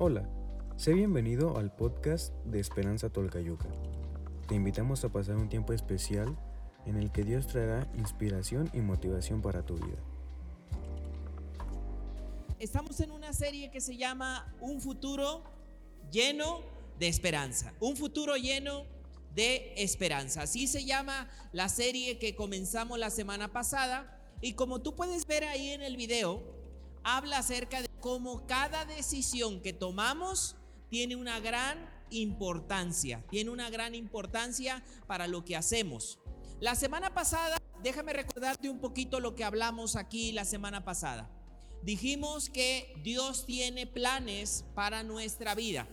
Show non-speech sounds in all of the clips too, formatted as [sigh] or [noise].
Hola, sé bienvenido al podcast de Esperanza Tolcayuca. Te invitamos a pasar un tiempo especial en el que Dios traerá inspiración y motivación para tu vida. Estamos en una serie que se llama Un futuro lleno de esperanza. Un futuro lleno de esperanza. Así se llama la serie que comenzamos la semana pasada. Y como tú puedes ver ahí en el video, habla acerca de cómo cada decisión que tomamos tiene una gran importancia, tiene una gran importancia para lo que hacemos. La semana pasada, déjame recordarte un poquito lo que hablamos aquí la semana pasada. Dijimos que Dios tiene planes para nuestra vida.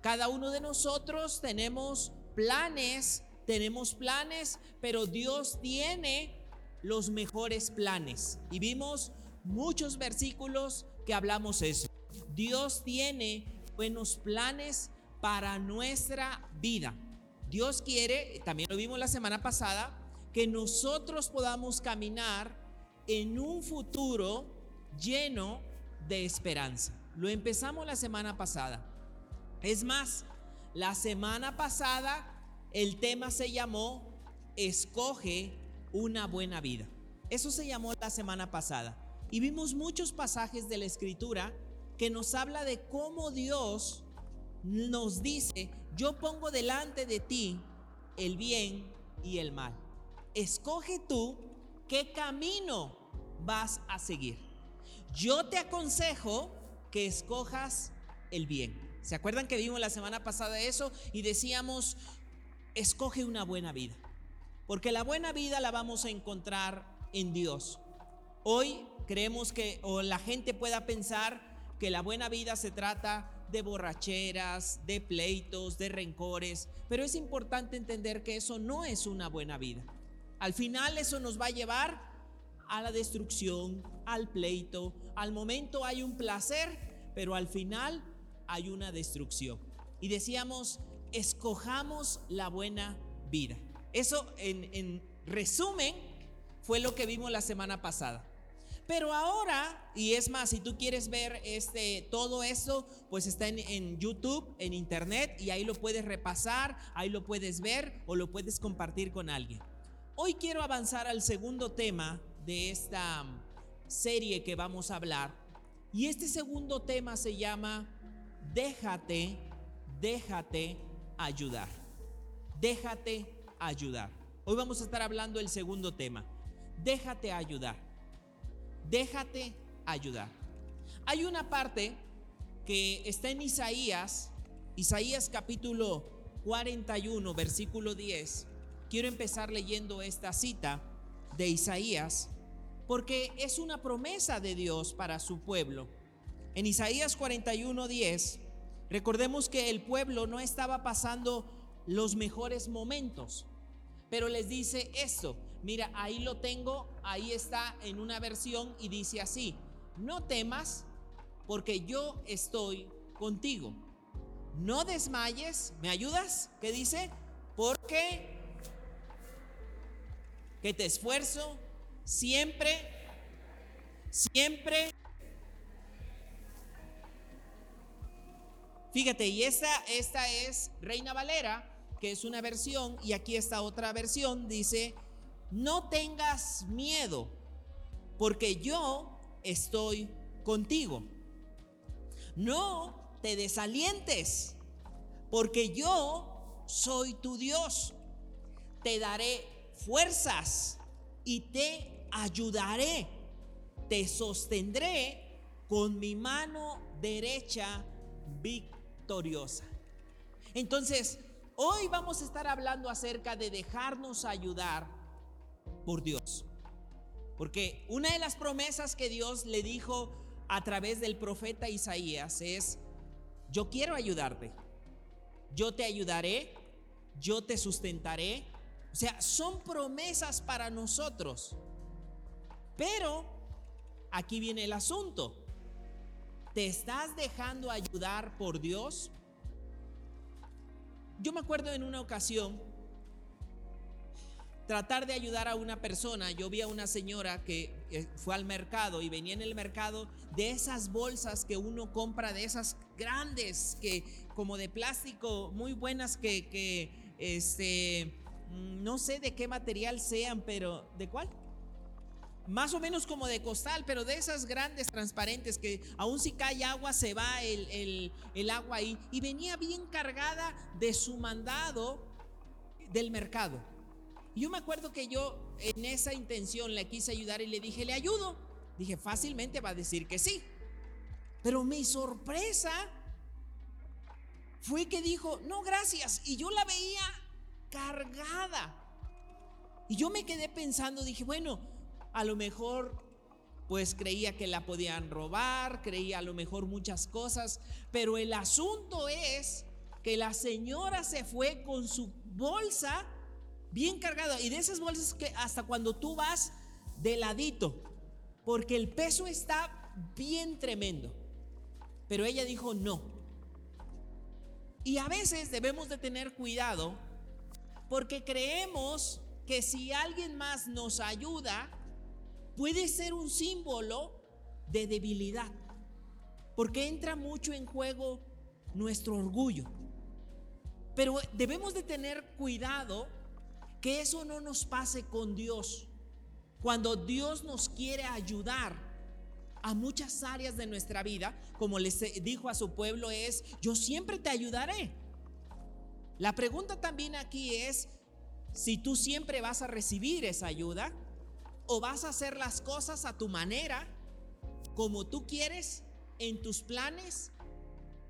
Cada uno de nosotros tenemos planes, tenemos planes, pero Dios tiene los mejores planes. Y vimos muchos versículos hablamos eso. Dios tiene buenos planes para nuestra vida. Dios quiere, también lo vimos la semana pasada, que nosotros podamos caminar en un futuro lleno de esperanza. Lo empezamos la semana pasada. Es más, la semana pasada el tema se llamó Escoge una buena vida. Eso se llamó la semana pasada. Y vimos muchos pasajes de la escritura que nos habla de cómo Dios nos dice, yo pongo delante de ti el bien y el mal. Escoge tú qué camino vas a seguir. Yo te aconsejo que escojas el bien. ¿Se acuerdan que vimos la semana pasada eso y decíamos, escoge una buena vida? Porque la buena vida la vamos a encontrar en Dios. Hoy creemos que, o la gente pueda pensar que la buena vida se trata de borracheras, de pleitos, de rencores, pero es importante entender que eso no es una buena vida. Al final eso nos va a llevar a la destrucción, al pleito, al momento hay un placer, pero al final hay una destrucción. Y decíamos, escojamos la buena vida. Eso en, resumen fue lo que vimos la semana pasada. Pero ahora, y es más, si tú quieres ver este, todo eso, pues está en, en, YouTube, en Internet, y ahí lo puedes repasar, ahí lo puedes ver o lo puedes compartir con alguien. Hoy quiero avanzar al segundo tema de esta serie que vamos a hablar. Y este segundo tema se llama Déjate, déjate ayudar. Déjate ayudar. Hoy vamos a estar hablando del segundo tema. Déjate ayudar. Déjate ayudar. Hay una parte que está en Isaías, Isaías capítulo 41, versículo 10. Quiero empezar leyendo esta cita de Isaías porque es una promesa de Dios para su pueblo. En Isaías 41, 10, recordemos que el pueblo no estaba pasando los mejores momentos pero les dice esto. Mira, ahí lo tengo, ahí está en una versión y dice así, no temas porque yo estoy contigo. No desmayes, ¿me ayudas? ¿Qué dice? Porque que te esfuerzo siempre, siempre. Fíjate, y esta, esta es Reina Valera que es una versión, y aquí está otra versión, dice, no tengas miedo, porque yo estoy contigo. No te desalientes, porque yo soy tu Dios. Te daré fuerzas y te ayudaré. Te sostendré con mi mano derecha victoriosa. Entonces, Hoy vamos a estar hablando acerca de dejarnos ayudar por Dios. Porque una de las promesas que Dios le dijo a través del profeta Isaías es, yo quiero ayudarte, yo te ayudaré, yo te sustentaré. O sea, son promesas para nosotros. Pero aquí viene el asunto. ¿Te estás dejando ayudar por Dios? Yo me acuerdo en una ocasión tratar de ayudar a una persona. Yo vi a una señora que eh, fue al mercado y venía en el mercado de esas bolsas que uno compra, de esas grandes, que como de plástico, muy buenas que, que este, mm, no sé de qué material sean, pero ¿de cuál? Más o menos como de costal, pero de esas grandes transparentes que aún si cae agua se va el, el, el agua ahí. Y venía bien cargada de su mandado del mercado. Yo me acuerdo que yo en esa intención le quise ayudar y le dije, le ayudo. Dije, fácilmente va a decir que sí. Pero mi sorpresa fue que dijo, no, gracias. Y yo la veía cargada. Y yo me quedé pensando, dije, bueno, a lo mejor pues creía que la podían robar, creía a lo mejor muchas cosas, pero el asunto es que la señora se fue con su bolsa bien cargada y de esas bolsas que hasta cuando tú vas de ladito, porque el peso está bien tremendo. Pero ella dijo no. Y a veces debemos de tener cuidado porque creemos que si alguien más nos ayuda, puede ser un símbolo de debilidad. Porque entra mucho en juego nuestro orgullo. Pero debemos de tener cuidado que eso no nos pase con Dios. Cuando Dios nos quiere ayudar a muchas áreas de nuestra vida, como les dijo a su pueblo, es, yo siempre te ayudaré. La pregunta también aquí es si tú siempre vas a recibir esa ayuda o vas a hacer las cosas a tu manera, como tú quieres, en tus planes,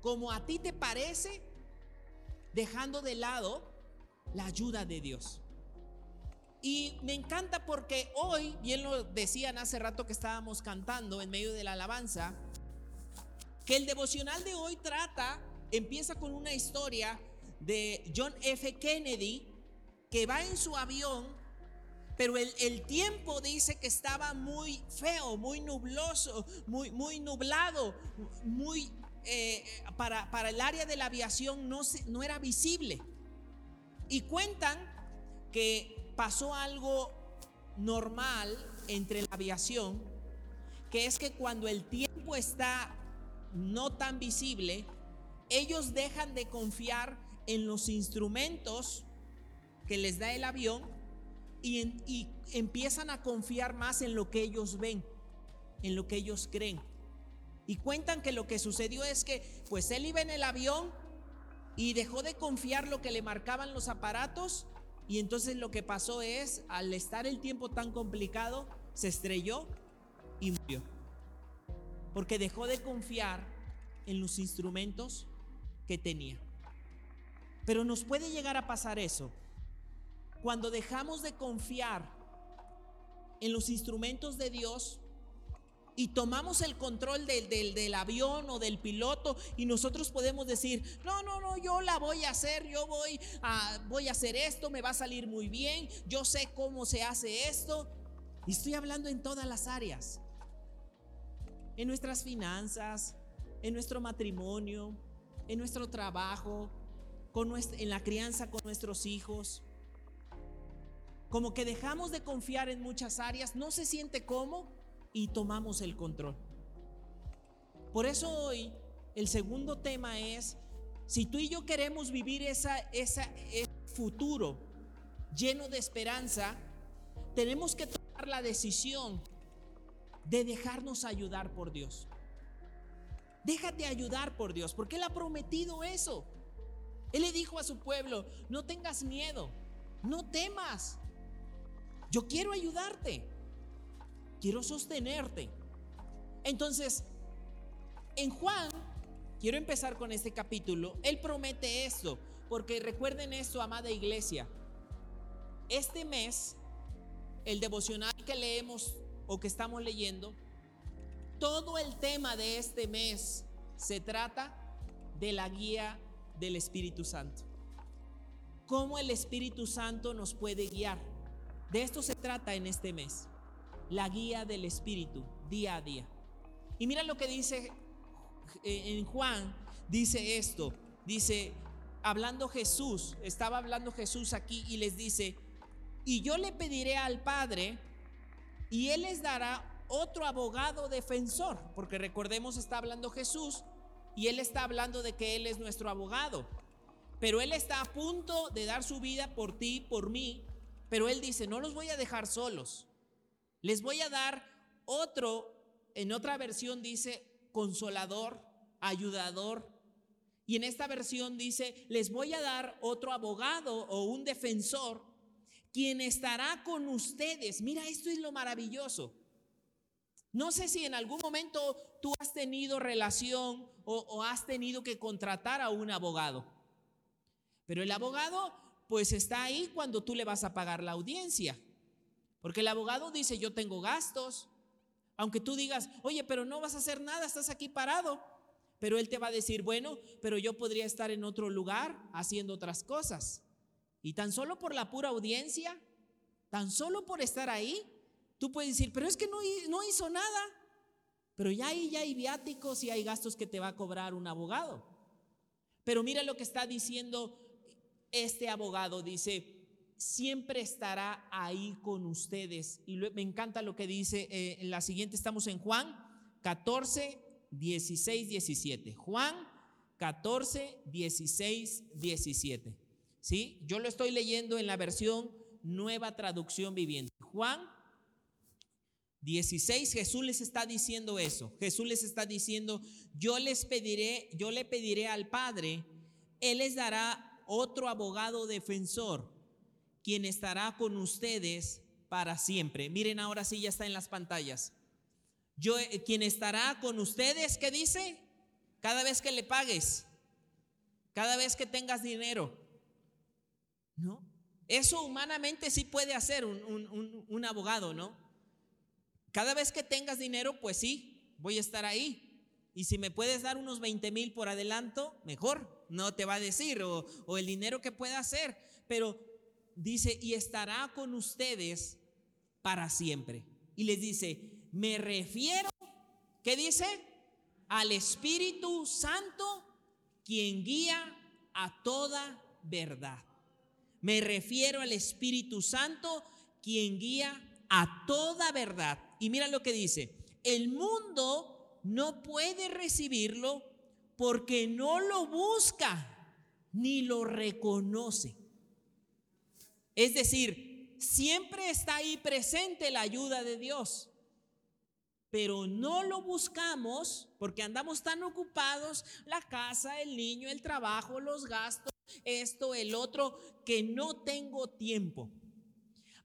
como a ti te parece, dejando de lado la ayuda de Dios. Y me encanta porque hoy, bien lo decían hace rato que estábamos cantando en medio de la alabanza, que el devocional de hoy trata, empieza con una historia de John F. Kennedy, que va en su avión, pero el, tiempo dice que estaba muy feo, muy nubloso, muy, muy nublado, muy eh, para, para, el área de la aviación no, no era visible. Y cuentan que pasó algo normal entre la aviación, que es que cuando el tiempo está no tan visible, ellos dejan de confiar en los instrumentos que les da el avión y, empiezan a confiar más en lo que ellos ven, en lo que ellos creen. Y cuentan que lo que sucedió es que pues él iba en el avión y dejó de confiar lo que le marcaban los aparatos y entonces lo que pasó es, al estar el tiempo tan complicado, se estrelló y murió. Porque dejó de confiar en los instrumentos que tenía. Pero nos puede llegar a pasar eso. Cuando dejamos de confiar en los instrumentos de Dios, y tomamos el control del, del, avión o del piloto y nosotros podemos decir, no, no, no, yo la voy a hacer, yo voy a, voy a hacer esto, me va a salir muy bien, yo sé cómo se hace esto. Y estoy hablando en todas las áreas, en nuestras finanzas, en nuestro matrimonio, en nuestro trabajo, con en la crianza con nuestros hijos. Como que dejamos de confiar en muchas áreas, no se siente cómo y tomamos el control. Por eso hoy el segundo tema es, si tú y yo queremos vivir esa, esa, ese futuro lleno de esperanza, tenemos que tomar la decisión de dejarnos ayudar por Dios. Déjate ayudar por Dios, porque Él ha prometido eso. Él le dijo a su pueblo, no tengas miedo, no temas. Yo quiero ayudarte quiero sostenerte. Entonces, en Juan, quiero empezar con este capítulo, él promete esto, porque recuerden esto, amada iglesia, este mes, el devocional que leemos o que estamos leyendo, todo el tema de este mes se trata de la guía del Espíritu Santo. Cómo el Espíritu Santo nos puede guiar. De esto se trata en este mes la guía del Espíritu día a día. Y mira lo que dice eh, en Juan, dice esto, dice, hablando Jesús, estaba hablando Jesús aquí y les dice, y yo le pediré al Padre, y Él les dará otro abogado defensor, porque recordemos está hablando Jesús y él está hablando de que él es nuestro abogado. Pero él está a punto de dar su vida por ti, por mí, pero él dice, no los voy a dejar solos. Les voy a dar otro, en otra versión dice consolador, ayudador. Y en esta versión dice, les voy a dar otro abogado o un defensor quien estará con ustedes. Mira, esto es lo maravilloso. No sé si en algún momento tú has tenido relación o, has tenido que contratar a un abogado. Pero el abogado pues está ahí cuando tú le vas a pagar la audiencia. Porque el abogado dice, yo tengo gastos. Aunque tú digas, oye, pero no vas a hacer nada, estás aquí parado. Pero él te va a decir, bueno, pero yo podría estar en otro lugar haciendo otras cosas. Y tan solo por la pura audiencia, tan solo por estar ahí, tú puedes decir, pero es que no, no hizo nada. Pero ya ahí ya hay viáticos y hay gastos que te va a cobrar un abogado. Pero mira lo que está diciendo este abogado. Dice, siempre estará ahí con ustedes. Y me encanta lo que dice eh, en la siguiente, estamos en Juan 14, 16, 17. Juan 14, 16, 17. ¿Sí? Yo lo estoy leyendo en la versión Nueva Traducción Viviente. Juan 16, Jesús les está diciendo eso. Jesús les está diciendo, yo les pediré, yo le pediré al Padre, Él les dará otro abogado defensor quien estará con ustedes para siempre. Miren, ahora sí ya está en las pantallas. Yo, eh, quien estará con ustedes, ¿qué dice? Cada vez que le pagues, cada vez que tengas dinero. ¿No? Eso humanamente sí puede hacer un, un abogado, ¿no? Cada vez que tengas dinero, pues sí, voy a estar ahí. Y si me puedes dar unos 20 mil por adelanto, mejor. No te va a decir, o, o el dinero que pueda hacer. Pero dice, y estará con ustedes para siempre. Y les dice, me refiero, ¿qué dice? Al Espíritu Santo, quien guía a toda verdad. Me refiero al Espíritu Santo, quien guía a toda verdad. Y mira lo que dice, el mundo no puede recibirlo porque no lo busca ni lo reconoce. Es decir, siempre está ahí presente la ayuda de Dios, pero no lo buscamos porque andamos tan ocupados, la casa, el niño, el trabajo, los gastos, esto, el otro, que no tengo tiempo.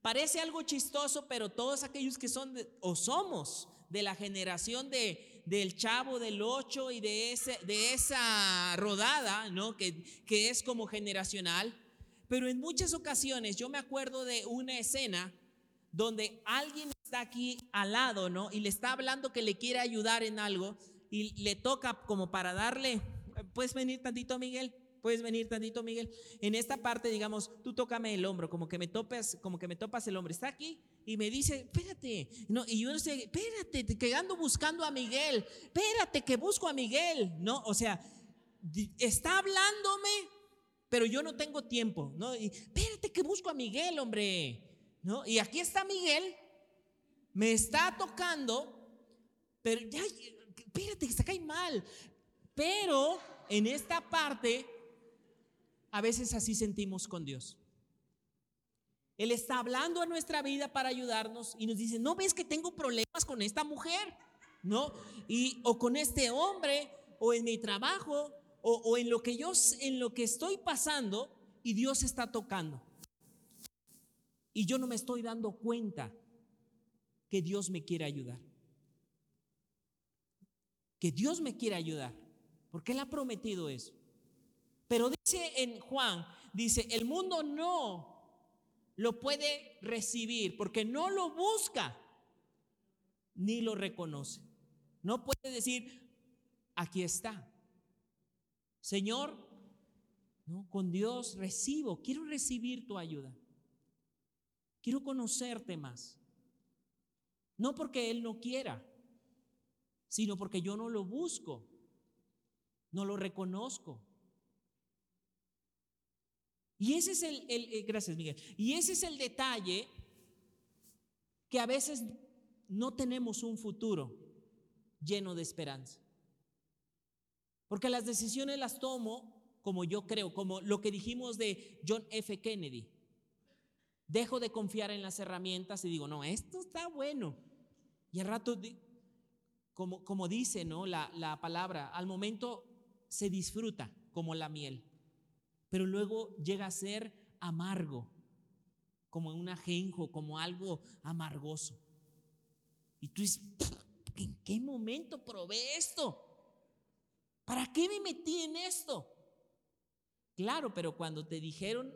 Parece algo chistoso, pero todos aquellos que son o somos de la generación de, del chavo del 8 y de, ese, de esa rodada, ¿no? Que, que es como generacional, pero en muchas ocasiones yo me acuerdo de una escena donde alguien está aquí al lado, ¿no? Y le está hablando que le quiere ayudar en algo y le toca como para darle, puedes venir tantito Miguel, puedes venir tantito Miguel. En esta parte, digamos, tú tócame el hombro, como que me topas, como que me topas el hombro. Está aquí y me dice, espérate, no, y yo no sé, espérate, que ando buscando a Miguel, espérate que busco a Miguel, ¿no? O sea, está hablándome pero yo no tengo tiempo, ¿no? Y, espérate que busco a Miguel, hombre, ¿no? Y aquí está Miguel, me está tocando, pero ya, espérate que se cae mal. Pero en esta parte, a veces así sentimos con Dios. Él está hablando a nuestra vida para ayudarnos y nos dice, ¿no ves que tengo problemas con esta mujer? ¿No? Y, o con este hombre, o en mi trabajo, o, en lo que yo en lo que estoy pasando y Dios está tocando. Y yo no me estoy dando cuenta que Dios me quiere ayudar. Que Dios me quiere ayudar, porque Él ha prometido eso. Pero dice en Juan, dice, el mundo no lo puede recibir porque no lo busca ni lo reconoce. No puede decir, aquí está. Señor, ¿no? con Dios recibo, quiero recibir tu ayuda. Quiero conocerte más. No porque Él no quiera, sino porque yo no lo busco, no lo reconozco. Y ese es el, eh, gracias Miguel, y ese es el detalle que a veces no tenemos un futuro lleno de esperanza. Porque las decisiones las tomo como yo creo, como lo que dijimos de John F. Kennedy. Dejo de confiar en las herramientas y digo, no, esto está bueno. Y al rato, como, dice ¿no? la, la palabra, al momento se disfruta como la miel, pero luego llega a ser amargo, como un ajenjo, como algo amargoso. Y tú dices, ¿en qué momento probé esto? ¿Para qué me metí en esto? Claro, pero cuando te dijeron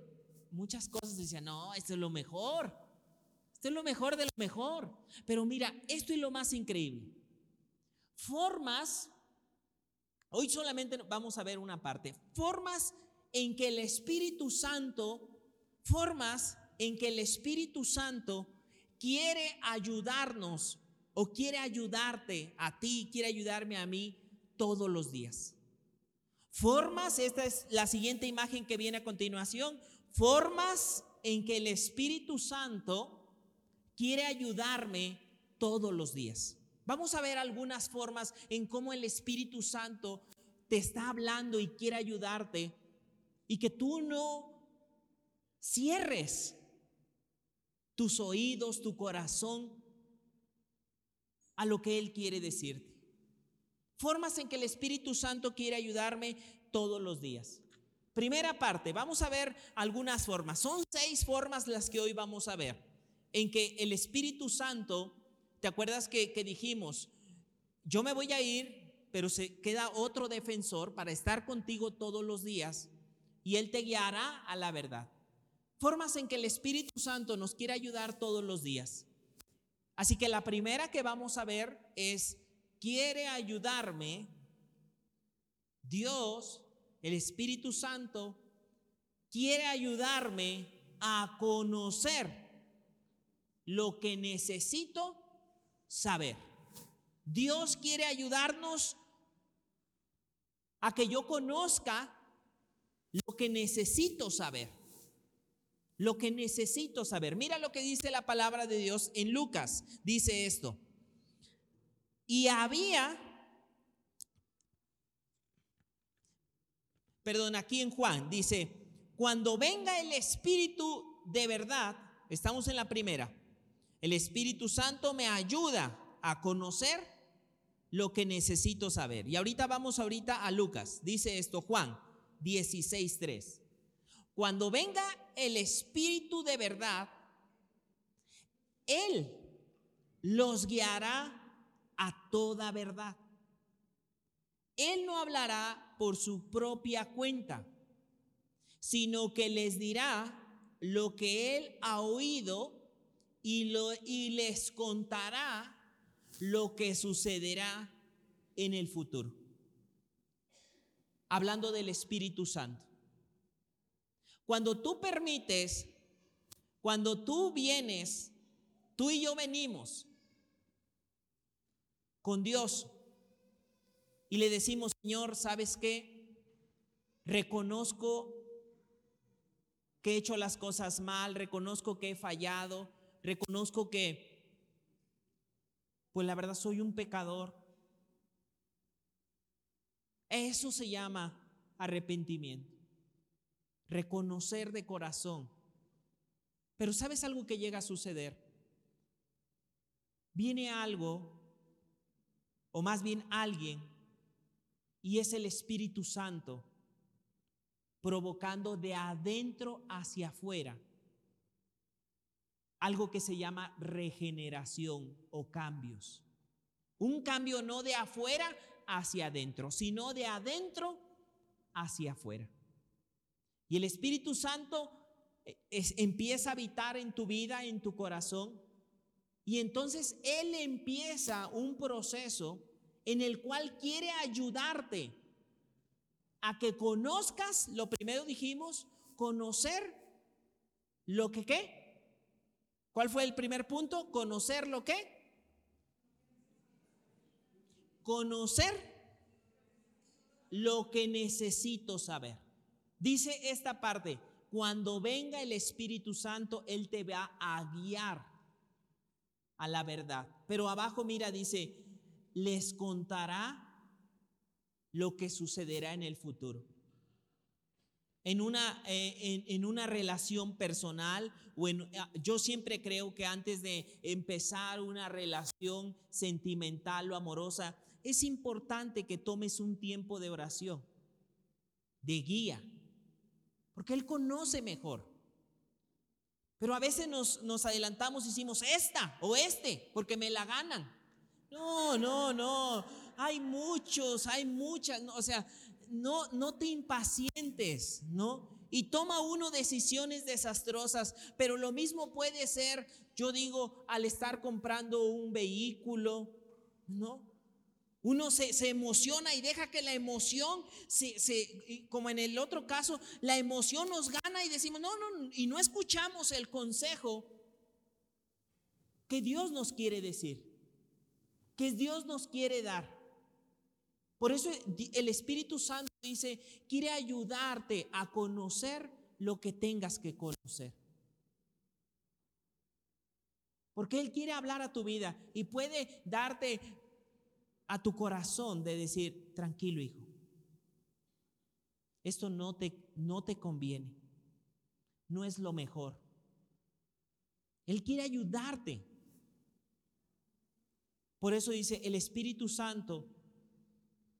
muchas cosas, decían, no, esto es lo mejor. Esto es lo mejor de lo mejor. Pero mira, esto es lo más increíble. Formas, hoy solamente vamos a ver una parte, formas en que el Espíritu Santo, formas en que el Espíritu Santo quiere ayudarnos o quiere ayudarte a ti, quiere ayudarme a mí todos los días. Formas, esta es la siguiente imagen que viene a continuación, formas en que el Espíritu Santo quiere ayudarme todos los días. Vamos a ver algunas formas en cómo el Espíritu Santo te está hablando y quiere ayudarte y que tú no cierres tus oídos, tu corazón a lo que Él quiere decirte. Formas en que el Espíritu Santo quiere ayudarme todos los días. Primera parte, vamos a ver algunas formas. Son seis formas las que hoy vamos a ver. En que el Espíritu Santo, ¿te acuerdas que, que dijimos? Yo me voy a ir, pero se queda otro defensor para estar contigo todos los días y Él te guiará a la verdad. Formas en que el Espíritu Santo nos quiere ayudar todos los días. Así que la primera que vamos a ver es, quiere ayudarme, Dios, el Espíritu Santo, quiere ayudarme a conocer lo que necesito saber. Dios quiere ayudarnos a que yo conozca lo que necesito saber lo que necesito saber. Mira lo que dice la palabra de Dios en Lucas. Dice esto. Y había, perdón, aquí en Juan, dice, cuando venga el Espíritu de verdad, estamos en la primera, el Espíritu Santo me ayuda a conocer lo que necesito saber. Y ahorita vamos ahorita a Lucas. Dice esto Juan 16.3. Cuando venga el Espíritu de verdad, Él los guiará a toda verdad. Él no hablará por su propia cuenta, sino que les dirá lo que Él ha oído y, lo, y les contará lo que sucederá en el futuro. Hablando del Espíritu Santo. Cuando tú permites, cuando tú vienes, tú y yo venimos con Dios y le decimos, Señor, ¿sabes qué? Reconozco que he hecho las cosas mal, reconozco que he fallado, reconozco que, pues la verdad soy un pecador. Eso se llama arrepentimiento reconocer de corazón. Pero ¿sabes algo que llega a suceder? Viene algo, o más bien alguien, y es el Espíritu Santo, provocando de adentro hacia afuera algo que se llama regeneración o cambios. Un cambio no de afuera hacia adentro, sino de adentro hacia afuera. Y el Espíritu Santo eh, empieza a habitar en tu vida, en tu corazón. Y entonces Él empieza un proceso en el cual quiere ayudarte a que conozcas, lo primero dijimos, conocer lo que qué. ¿Cuál fue el primer punto? Conocer lo que. Conocer lo que necesito saber. Dice esta parte, cuando venga el Espíritu Santo, Él te va a guiar a la verdad. Pero abajo, mira, dice, les contará lo que sucederá en el futuro. En una, eh, en, una relación personal, o ah, yo siempre creo que antes de empezar una relación sentimental o amorosa, es importante que tomes un tiempo de oración, de guía, porque Él conoce mejor. Pero a veces nos, nos adelantamos y decimos esta o este, porque me la ganan. No, no, no. Hay muchos, hay muchas. o sea, no, no te impacientes, ¿no? Y toma uno decisiones desastrosas, pero lo mismo puede ser, yo digo, al estar comprando un vehículo, ¿no? Uno se, emociona y deja que la emoción, se, como en el otro caso, la emoción nos gana y decimos, no, no, y no escuchamos el consejo que Dios nos quiere decir, que Dios nos quiere dar. Por eso el Espíritu Santo dice, quiere ayudarte a conocer lo que tengas que conocer. Porque Él quiere hablar a tu vida y puede darte a tu corazón de decir, tranquilo hijo, esto no te, no te conviene, no es lo mejor. Él quiere ayudarte. Por eso dice, el Espíritu Santo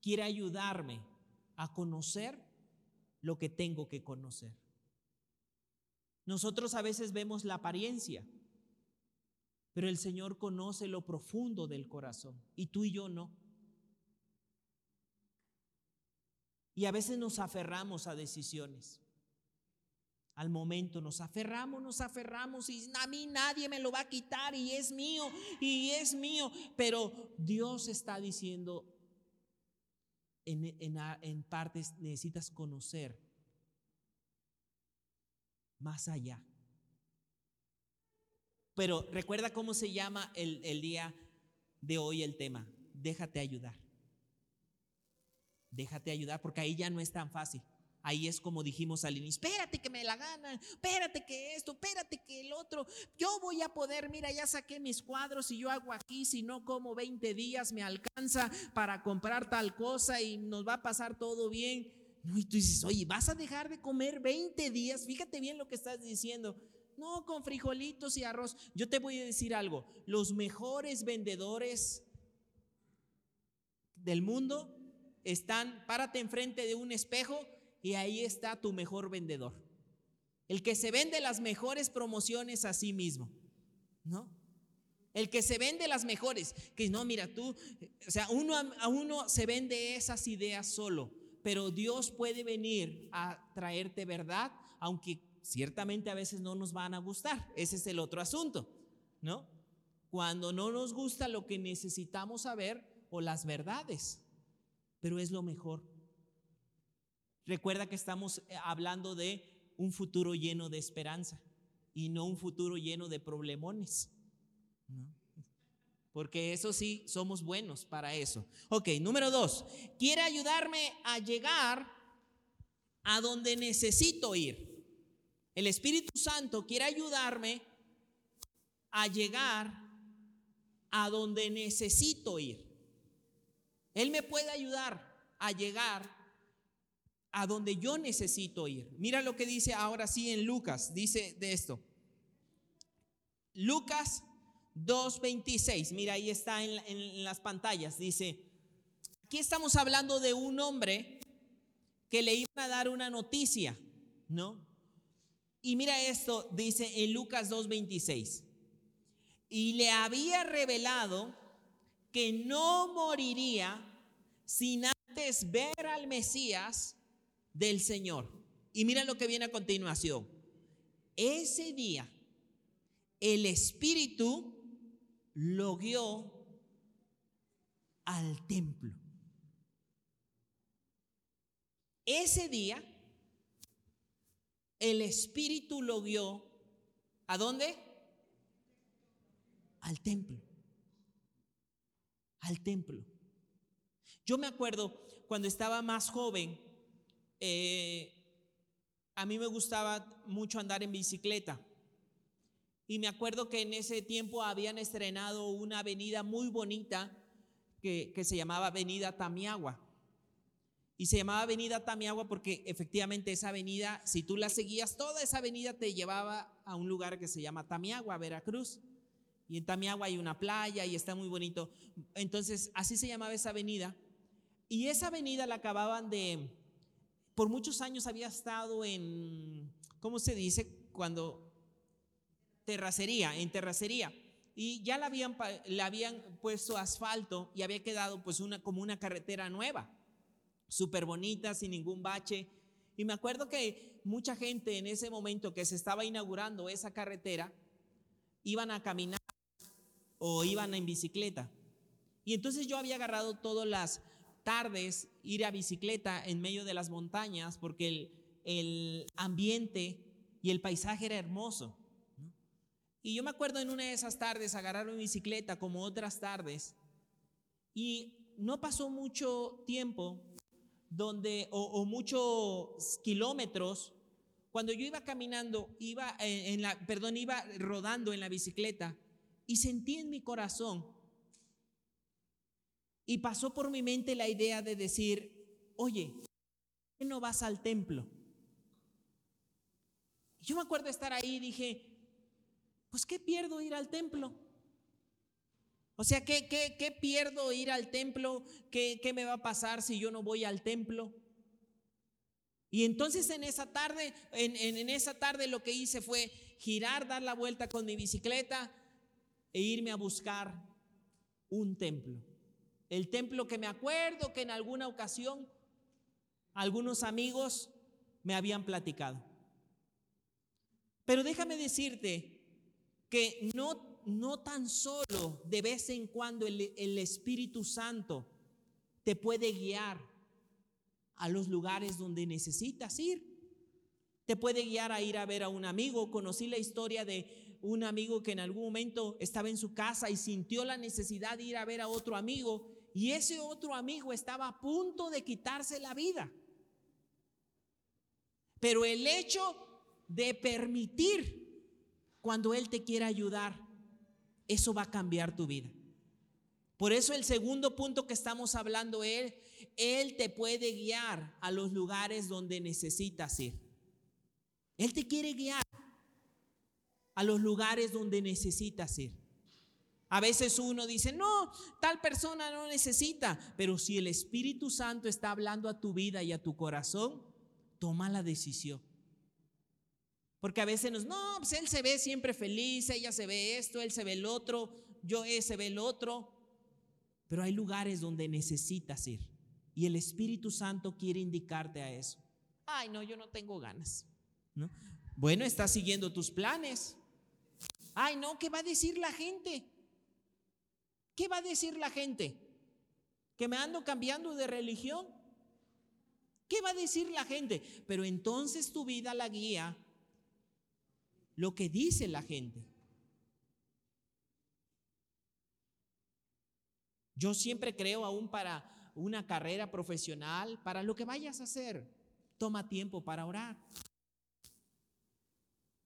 quiere ayudarme a conocer lo que tengo que conocer. Nosotros a veces vemos la apariencia, pero el Señor conoce lo profundo del corazón y tú y yo no. Y a veces nos aferramos a decisiones. Al momento nos aferramos, nos aferramos y a mí nadie me lo va a quitar y es mío y es mío. Pero Dios está diciendo, en, partes necesitas conocer más allá. Pero recuerda cómo se llama el, el día de hoy el tema. Déjate ayudar. Déjate ayudar porque ahí ya no es tan fácil. Ahí es como dijimos al inicio, espérate que me la ganan, espérate que esto, espérate que el otro, yo voy a poder, mira, ya saqué mis cuadros y yo hago aquí, si no como 20 días me alcanza para comprar tal cosa y nos va a pasar todo bien. No, y tú dices, oye, ¿vas a dejar de comer 20 días? Fíjate bien lo que estás diciendo. No, con frijolitos y arroz. Yo te voy a decir algo, los mejores vendedores del mundo están, párate enfrente de un espejo y ahí está tu mejor vendedor. El que se vende las mejores promociones a sí mismo, ¿no? El que se vende las mejores, que no, mira tú, o sea, uno a uno se vende esas ideas solo, pero Dios puede venir a traerte verdad, aunque ciertamente a veces no nos van a gustar. Ese es el otro asunto, ¿no? Cuando no nos gusta lo que necesitamos saber o las verdades, pero es lo mejor. Recuerda que estamos eh, hablando de un futuro lleno de esperanza y no un futuro lleno de problemones. Porque eso sí, somos buenos para eso. Ok, número dos, quiere ayudarme a llegar a donde necesito ir. El Espíritu Santo quiere ayudarme a llegar a donde necesito ir. Él me puede ayudar a llegar a donde yo necesito ir. Mira lo que dice ahora sí en Lucas, dice de esto. Lucas 2.26, mira ahí está en, las pantallas, dice, aquí estamos hablando de un hombre que le iba a dar una noticia, ¿no? Y mira esto, dice en Lucas 2.26, y le había revelado que no moriría sin antes ver al Mesías del Señor. Y mira lo que viene a continuación. Ese día el Espíritu lo guió al templo. Ese día el Espíritu lo guió a dónde? Al templo. Al templo. Yo me acuerdo cuando estaba más joven, eh, a mí me gustaba mucho andar en bicicleta. Y me acuerdo que en ese tiempo habían estrenado una avenida muy bonita que, que se llamaba Avenida Tamiagua. Y se llamaba Avenida Tamiagua porque efectivamente esa avenida, si tú la seguías, toda esa avenida te llevaba a un lugar que se llama Tamiagua, Veracruz. Y en Tamiagua hay una playa y está muy bonito. Entonces, así se llamaba esa avenida. Y esa avenida la acababan de, por muchos años había estado en, ¿cómo se dice? Cuando, terracería, en terracería. Y ya la habían, le habían puesto asfalto y había quedado pues una, como una carretera nueva súper bonita, sin ningún bache. Y me acuerdo que mucha gente en ese momento que se estaba inaugurando esa carretera, iban a caminar o iban en bicicleta. Y entonces yo había agarrado todas las tardes ir a bicicleta en medio de las montañas porque el, el ambiente y el paisaje era hermoso. Y yo me acuerdo en una de esas tardes agarrar mi bicicleta como otras tardes y no pasó mucho tiempo donde, o, muchos kilómetros, cuando yo iba caminando, iba en la, perdón, iba rodando en la bicicleta y sentí en mi corazón y pasó por mi mente la idea de decir, oye, ¿por qué no vas al templo? Yo me acuerdo estar ahí y dije, pues ¿qué pierdo ir al templo? O sea, ¿qué, qué, pierdo ir al templo? ¿Qué, ¿Qué me va a pasar si yo no voy al templo? Y entonces en esa tarde, en, en, esa tarde lo que hice fue girar, dar la vuelta con mi bicicleta e irme a buscar un templo. El templo que me acuerdo que en alguna ocasión algunos amigos me habían platicado. Pero déjame decirte que no no tan solo de vez en cuando el, Espíritu Santo te puede guiar a los lugares donde necesitas ir. Te puede guiar a ir a ver a un amigo. Conocí la historia de un amigo que en algún momento estaba en su casa y sintió la necesidad de ir a ver a otro amigo y ese otro amigo estaba a punto de quitarse la vida. Pero el hecho de permitir cuando Él te quiera ayudar, eso va a cambiar tu vida. Por eso el segundo punto que estamos hablando es, Él te puede guiar a los lugares donde necesitas ir. Él te quiere guiar a los lugares donde necesitas ir. A veces uno dice, no, tal persona no necesita, pero si el Espíritu Santo está hablando a tu vida y a tu corazón, toma la decisión. Porque a veces nos, no, pues él se ve siempre feliz, ella se ve esto, él se ve el otro, yo ese ve el otro. Pero hay lugares donde necesitas ir. Y el Espíritu Santo quiere indicarte a eso. Ay, no, yo no tengo ganas. ¿No? Bueno, estás siguiendo tus planes. Ay, no, ¿qué va a decir la gente? ¿Qué va a decir la gente? ¿Que me ando cambiando de religión? ¿Qué va a decir la gente? Pero entonces tu vida la guía lo que dice la gente. Yo siempre creo aún para una carrera profesional, para lo que vayas a hacer, toma tiempo para orar,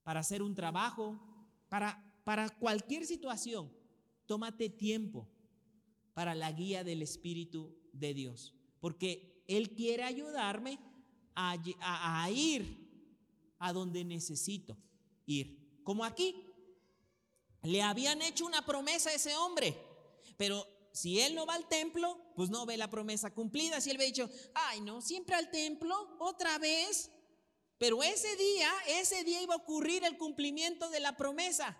para hacer un trabajo, para, cualquier situación, tómate tiempo para la guía del Espíritu de Dios, porque Él quiere ayudarme a, ir a donde necesito ir. Como aquí, le habían hecho una promesa a ese hombre, pero si él no va al templo, pues no ve la promesa cumplida. Si él había dicho, ay, no, siempre al templo, otra vez. Pero ese día, ese día iba a ocurrir el cumplimiento de la promesa.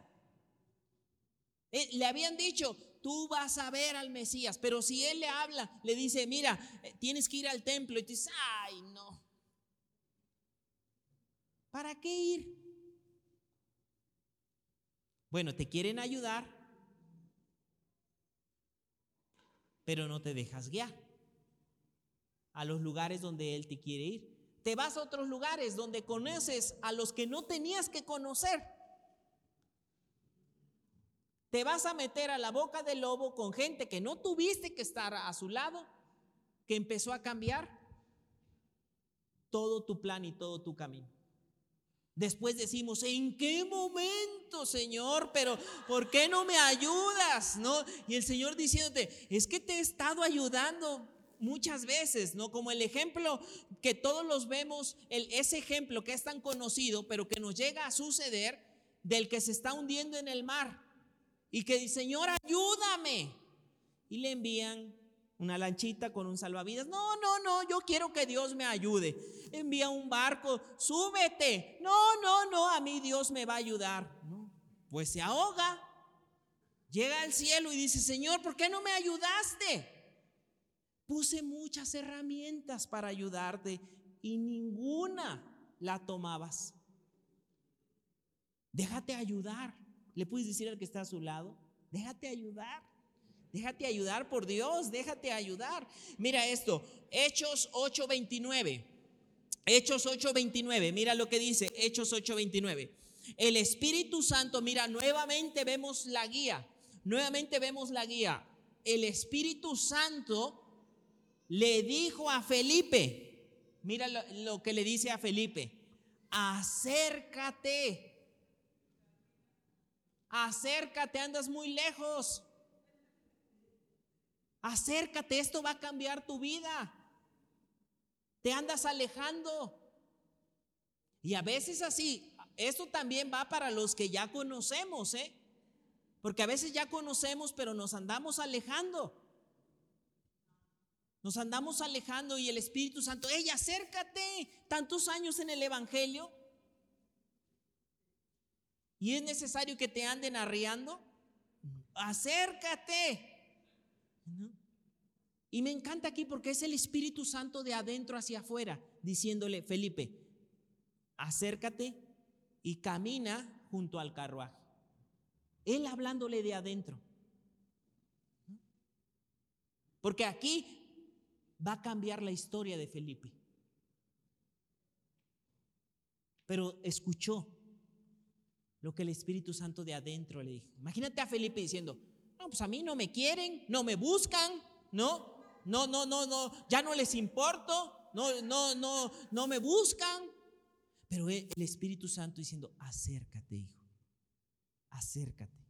Eh, le habían dicho, tú vas a ver al Mesías, pero si él le habla, le dice, mira, eh, tienes que ir al templo, y tú dices, ay, no. ¿Para qué ir? Bueno, te quieren ayudar, pero no te dejas guiar a los lugares donde Él te quiere ir. Te vas a otros lugares donde conoces a los que no tenías que conocer. Te vas a meter a la boca del lobo con gente que no tuviste que estar a su lado, que empezó a cambiar todo tu plan y todo tu camino. Después decimos, ¿en qué momento, Señor? Pero ¿por qué no me ayudas? ¿No? Y el Señor diciéndote, es que te he estado ayudando muchas veces, ¿no? Como el ejemplo que todos los vemos, el, ese ejemplo que es tan conocido, pero que nos llega a suceder del que se está hundiendo en el mar y que dice, Señor, ayúdame. Y le envían una lanchita con un salvavidas. No, no, no, yo quiero que Dios me ayude. Envía un barco, súbete. No, no, no, a mí Dios me va a ayudar. Pues se ahoga. Llega al cielo y dice, Señor, ¿por qué no me ayudaste? Puse muchas herramientas para ayudarte y ninguna la tomabas. Déjate ayudar. Le puedes decir al que está a su lado, déjate ayudar. Déjate ayudar por Dios, déjate ayudar. Mira esto, Hechos 8:29. Hechos 8:29, mira lo que dice Hechos 8:29. El Espíritu Santo, mira, nuevamente vemos la guía, nuevamente vemos la guía. El Espíritu Santo le dijo a Felipe, mira lo, que le dice a Felipe, acércate, acércate, andas muy lejos. Acércate, esto va a cambiar tu vida. Te andas alejando. Y a veces así, esto también va para los que ya conocemos, ¿eh? Porque a veces ya conocemos, pero nos andamos alejando. Nos andamos alejando y el Espíritu Santo, ¡ey, acércate! Tantos años en el Evangelio. Y es necesario que te anden arriando. Acércate. Y me encanta aquí porque es el Espíritu Santo de adentro hacia afuera, diciéndole, Felipe, acércate y camina junto al carruaje. Él hablándole de adentro. Porque aquí va a cambiar la historia de Felipe. Pero escuchó lo que el Espíritu Santo de adentro le dijo. Imagínate a Felipe diciendo, no, pues a mí no me quieren, no me buscan, ¿no? No, no, no, no, ya no les importo, no, no, no, no me buscan. Pero el Espíritu Santo diciendo, acércate, hijo, acércate,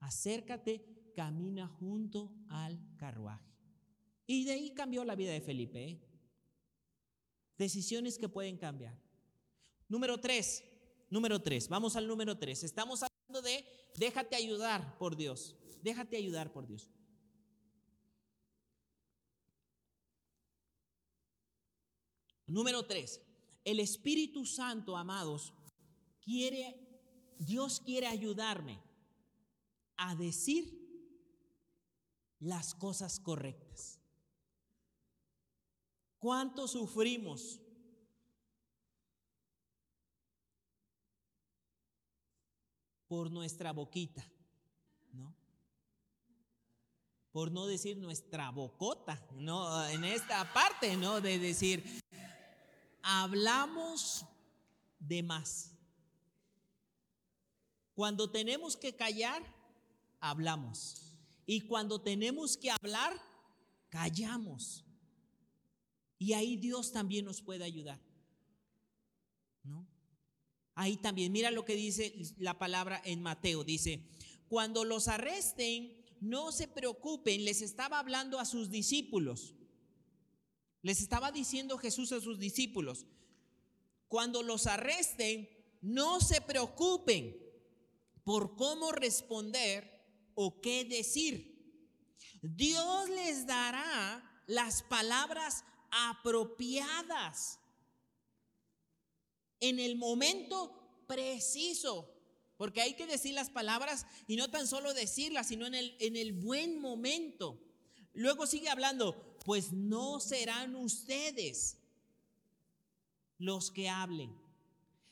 acércate, camina junto al carruaje. Y de ahí cambió la vida de Felipe. ¿eh? Decisiones que pueden cambiar. Número tres, número tres, vamos al número tres. Estamos hablando de déjate ayudar por Dios. Déjate ayudar por Dios. Número tres, el Espíritu Santo, amados, quiere, Dios quiere ayudarme a decir las cosas correctas. ¿Cuánto sufrimos? Por nuestra boquita por no decir nuestra bocota, ¿no? En esta parte, ¿no? De decir, hablamos de más. Cuando tenemos que callar, hablamos. Y cuando tenemos que hablar, callamos. Y ahí Dios también nos puede ayudar. ¿No? Ahí también, mira lo que dice la palabra en Mateo. Dice, cuando los arresten, no se preocupen, les estaba hablando a sus discípulos. Les estaba diciendo Jesús a sus discípulos, cuando los arresten, no se preocupen por cómo responder o qué decir. Dios les dará las palabras apropiadas en el momento preciso. Porque hay que decir las palabras y no tan solo decirlas, sino en el, en el buen momento. Luego sigue hablando, pues no serán ustedes los que hablen,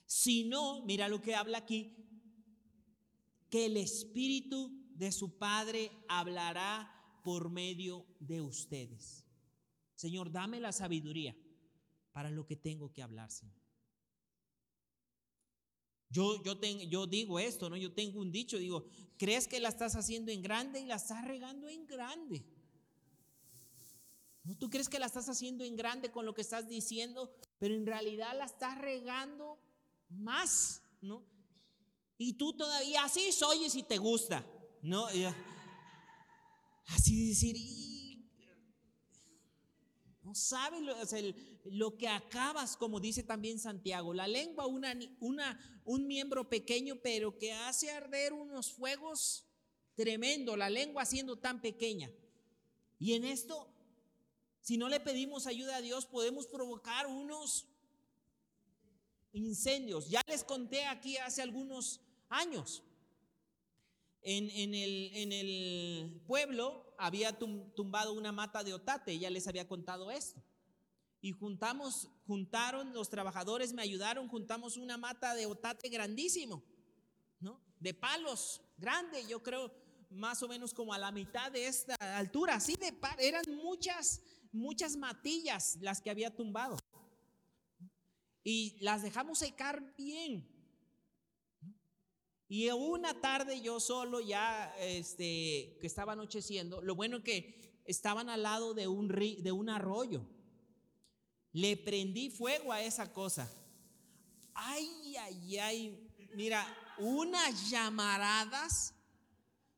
sino, mira lo que habla aquí, que el Espíritu de su Padre hablará por medio de ustedes. Señor, dame la sabiduría para lo que tengo que hablar, Señor. Yo, yo, yo digo esto, ¿no? Yo tengo un dicho, digo, crees que la estás haciendo en grande y la estás regando en grande. ¿No? Tú crees que la estás haciendo en grande con lo que estás diciendo, pero en realidad la estás regando más, ¿no? Y tú todavía así soy y te gusta, ¿no? Así decir, no sabes lo, que acabas, como dice también Santiago. La lengua, una, una, un miembro pequeño, pero que hace arder unos fuegos tremendo, la lengua siendo tan pequeña. Y en esto, si no le pedimos ayuda a Dios, podemos provocar unos incendios. Ya les conté aquí hace algunos años. En, el, pueblo había tumbado una mata de otate, ya les había contado esto. Y juntamos, juntaron, los trabajadores me ayudaron, juntamos una mata de otate grandísimo, ¿no? De palos, grande, yo creo, más o menos como a la mitad de esta altura, así de par, eran muchas, muchas matillas las que había tumbado. Y las dejamos secar bien. Y una tarde yo solo ya, este, que estaba anocheciendo, lo bueno que estaban al lado de un, de un arroyo. Le prendí fuego a esa cosa. Ay, ay, ay. Mira, unas llamaradas.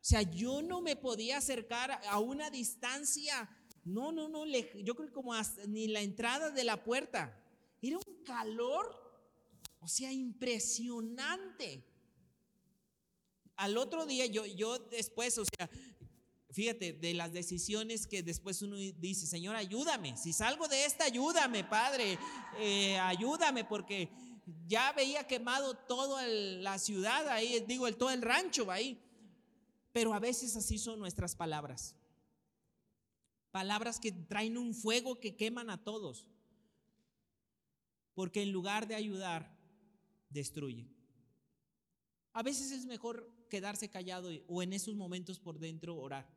O sea, yo no me podía acercar a una distancia. No, no, no. yo creo que como ni la entrada de la puerta. Era un calor, o sea, impresionante. Al otro día, yo, yo después, o sea, fíjate, de las decisiones que después uno dice, Señor, ayúdame, si salgo de esta, ayúdame, Padre, eh, ayúdame, porque ya veía quemado toda la ciudad ahí, digo, el, todo el rancho ahí. Pero a veces así son nuestras palabras. Palabras que traen un fuego que queman a todos. Porque en lugar de ayudar, destruye. A veces es mejor quedarse callado o en esos momentos por dentro orar.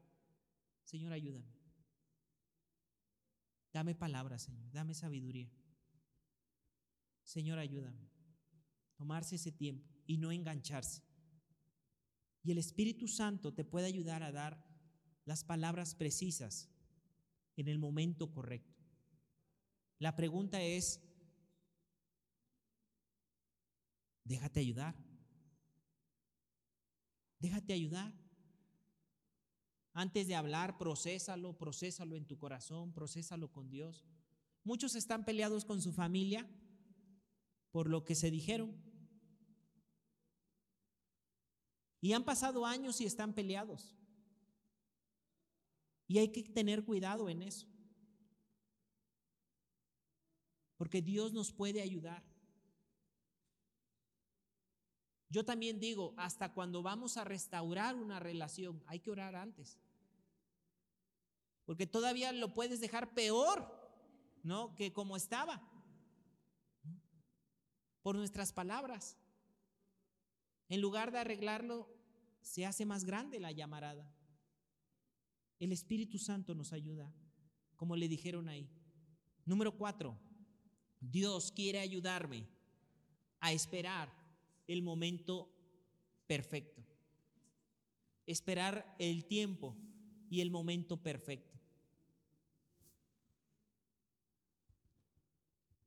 Señor, ayúdame. Dame palabras, Señor. Dame sabiduría. Señor, ayúdame. Tomarse ese tiempo y no engancharse. Y el Espíritu Santo te puede ayudar a dar las palabras precisas en el momento correcto. La pregunta es, déjate ayudar. Déjate ayudar. Antes de hablar, procésalo, procésalo en tu corazón, procésalo con Dios. Muchos están peleados con su familia por lo que se dijeron. Y han pasado años y están peleados. Y hay que tener cuidado en eso. Porque Dios nos puede ayudar. Yo también digo, hasta cuando vamos a restaurar una relación, hay que orar antes. Porque todavía lo puedes dejar peor, ¿no? Que como estaba. Por nuestras palabras. En lugar de arreglarlo, se hace más grande la llamarada. El Espíritu Santo nos ayuda, como le dijeron ahí. Número cuatro, Dios quiere ayudarme a esperar el momento perfecto. Esperar el tiempo y el momento perfecto.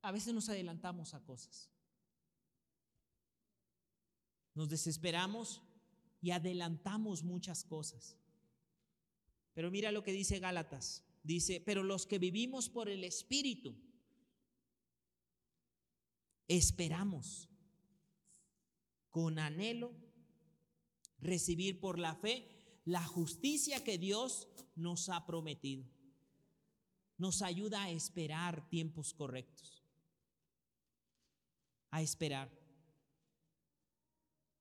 A veces nos adelantamos a cosas. Nos desesperamos y adelantamos muchas cosas. Pero mira lo que dice Gálatas. Dice, pero los que vivimos por el Espíritu, esperamos con anhelo, recibir por la fe la justicia que Dios nos ha prometido. Nos ayuda a esperar tiempos correctos. A esperar.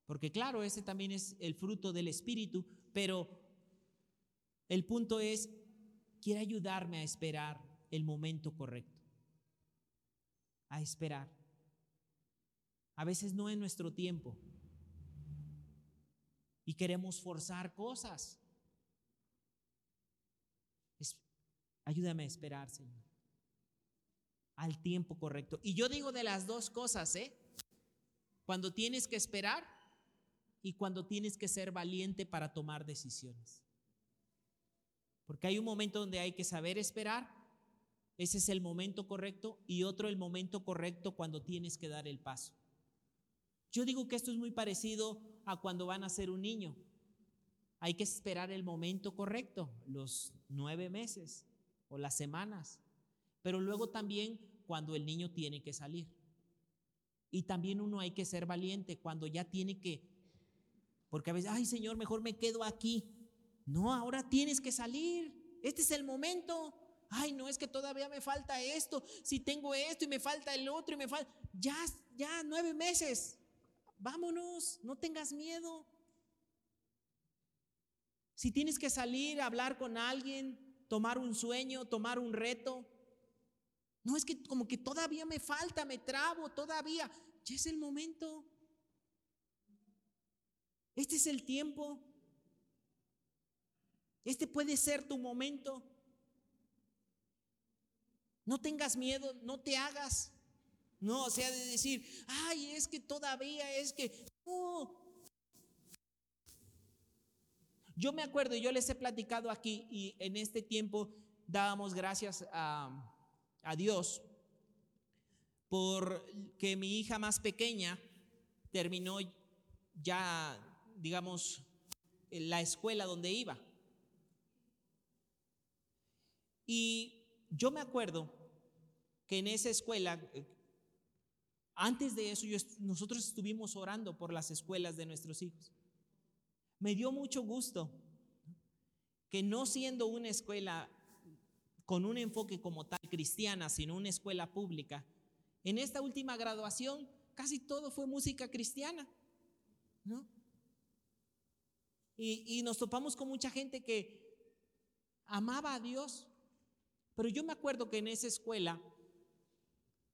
Porque claro, ese también es el fruto del Espíritu, pero el punto es, quiere ayudarme a esperar el momento correcto. A esperar. A veces no en nuestro tiempo. Y queremos forzar cosas. ayúdame a esperar, Señor. Al tiempo correcto. Y yo digo de las dos cosas, ¿eh? Cuando tienes que esperar y cuando tienes que ser valiente para tomar decisiones. Porque hay un momento donde hay que saber esperar, ese es el momento correcto, y otro el momento correcto cuando tienes que dar el paso. Yo digo que esto es muy parecido a cuando van a ser un niño. Hay que esperar el momento correcto, los nueve meses o las semanas, pero luego también cuando el niño tiene que salir. Y también uno hay que ser valiente cuando ya tiene que, porque a veces, ay Señor, mejor me quedo aquí. No, ahora tienes que salir. Este es el momento. Ay, no es que todavía me falta esto. Si tengo esto y me falta el otro y me falta. Ya, ya, nueve meses. Vámonos, no tengas miedo. Si tienes que salir a hablar con alguien, tomar un sueño, tomar un reto. No es que como que todavía me falta, me trabo, todavía. Ya es el momento. Este es el tiempo. Este puede ser tu momento. No tengas miedo, no te hagas. No, o sea, de decir, ay, es que todavía, es que... Yo me acuerdo, yo les he platicado aquí y en este tiempo dábamos gracias a, a Dios por que mi hija más pequeña terminó ya, digamos, la escuela donde iba. Y yo me acuerdo que en esa escuela, antes de eso, nosotros estuvimos orando por las escuelas de nuestros hijos. Me dio mucho gusto que no siendo una escuela con un enfoque como tal cristiana, sino una escuela pública, en esta última graduación casi todo fue música cristiana, ¿no? Y, y nos topamos con mucha gente que amaba a Dios, pero yo me acuerdo que en esa escuela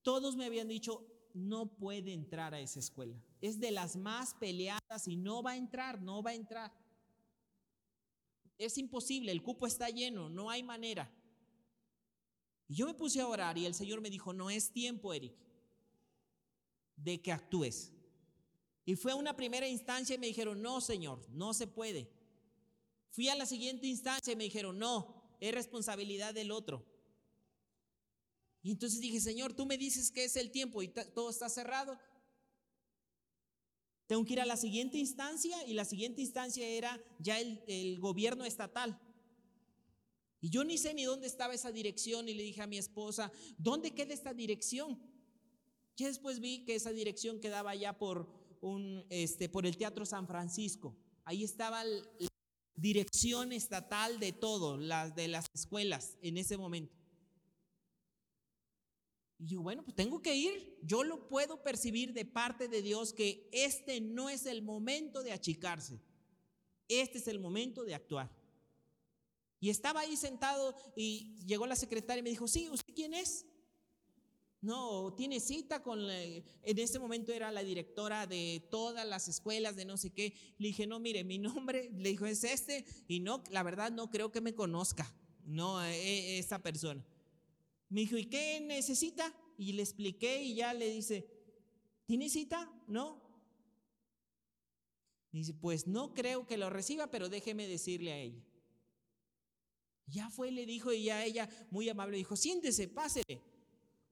todos me habían dicho, no puede entrar a esa escuela. Es de las más peleadas y no va a entrar, no va a entrar. Es imposible, el cupo está lleno, no hay manera. Y yo me puse a orar y el Señor me dijo, no es tiempo, Eric, de que actúes. Y fue a una primera instancia y me dijeron, no, Señor, no se puede. Fui a la siguiente instancia y me dijeron, no, es responsabilidad del otro. Y entonces dije, Señor, tú me dices que es el tiempo y todo está cerrado. Tengo que ir a la siguiente instancia y la siguiente instancia era ya el, gobierno estatal. Y yo ni sé ni dónde estaba esa dirección y le dije a mi esposa, ¿dónde queda esta dirección? Ya después vi que esa dirección quedaba ya por, un, este, por el Teatro San Francisco. Ahí estaba la dirección estatal de todo, las de las escuelas en ese momento. Y yo, bueno, pues tengo que ir. Yo lo puedo percibir de parte de Dios que este no es el momento de achicarse. Este es el momento de actuar. Y estaba ahí sentado y llegó la secretaria y me dijo, sí, ¿usted quién es? No, tiene cita con, en ese momento era la directora de todas las escuelas de no sé qué. Le dije, no, mire, mi [laughs] nombre, le dijo, es este, y no, la verdad no creo que me conozca, no, e, e, esa persona. Me dijo, ¿y qué necesita? Y le expliqué y ya le dice, ¿tiene cita? No. dice, pues no creo que lo reciba, pero déjeme decirle a ella. Ya fue, le dijo, y ya ella, muy amable, dijo, siéntese, pásele.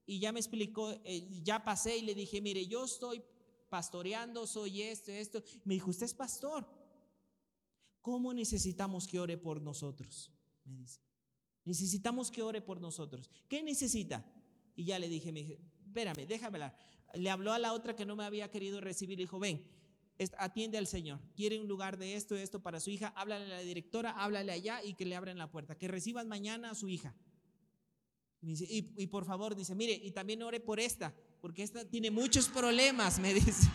Y ya me explicó, eh, ya pasé y le dije, mire, yo estoy pastoreando, soy esto, esto. Me dijo, usted es pastor. ¿Cómo necesitamos que ore por nosotros? Me dice. Necesitamos que ore por nosotros. ¿Qué necesita? Y ya le dije, me dije, espérame, déjame hablar. Le habló a la otra que no me había querido recibir. Le dijo, ven, atiende al Señor. Quiere un lugar de esto, esto para su hija. Háblale a la directora, háblale allá y que le abran la puerta. Que reciban mañana a su hija. Y, y, por favor, dice, mire, y también ore por esta, porque esta tiene muchos problemas, me dice.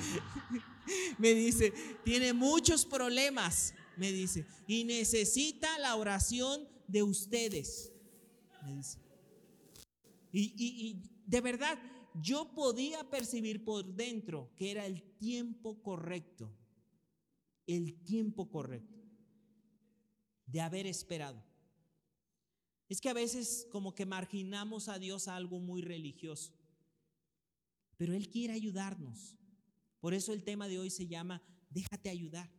[laughs] me dice, tiene muchos problemas, me dice. Y necesita la oración de ustedes. Y, de verdad, yo podía percibir por dentro que era el tiempo correcto, el tiempo correcto de haber esperado. Es que a veces como que marginamos a Dios a algo muy religioso, pero Él quiere ayudarnos. Por eso el tema de hoy se llama, déjate ayudar.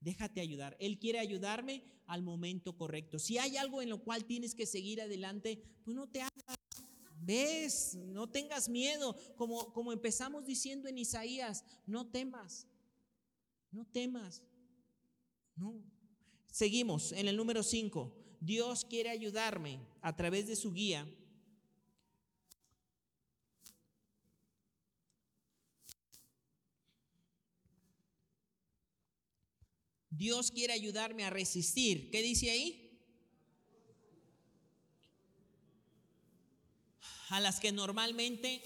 Déjate ayudar. Él quiere ayudarme al momento correcto. Si hay algo en lo cual tienes que seguir adelante, pues no te hagas. ves, no tengas miedo, como, como empezamos diciendo en Isaías, no temas, no temas, no. Seguimos en el número 5. Dios quiere ayudarme a través de su guía Dios quiere ayudarme a resistir. ¿Qué dice ahí? A las que normalmente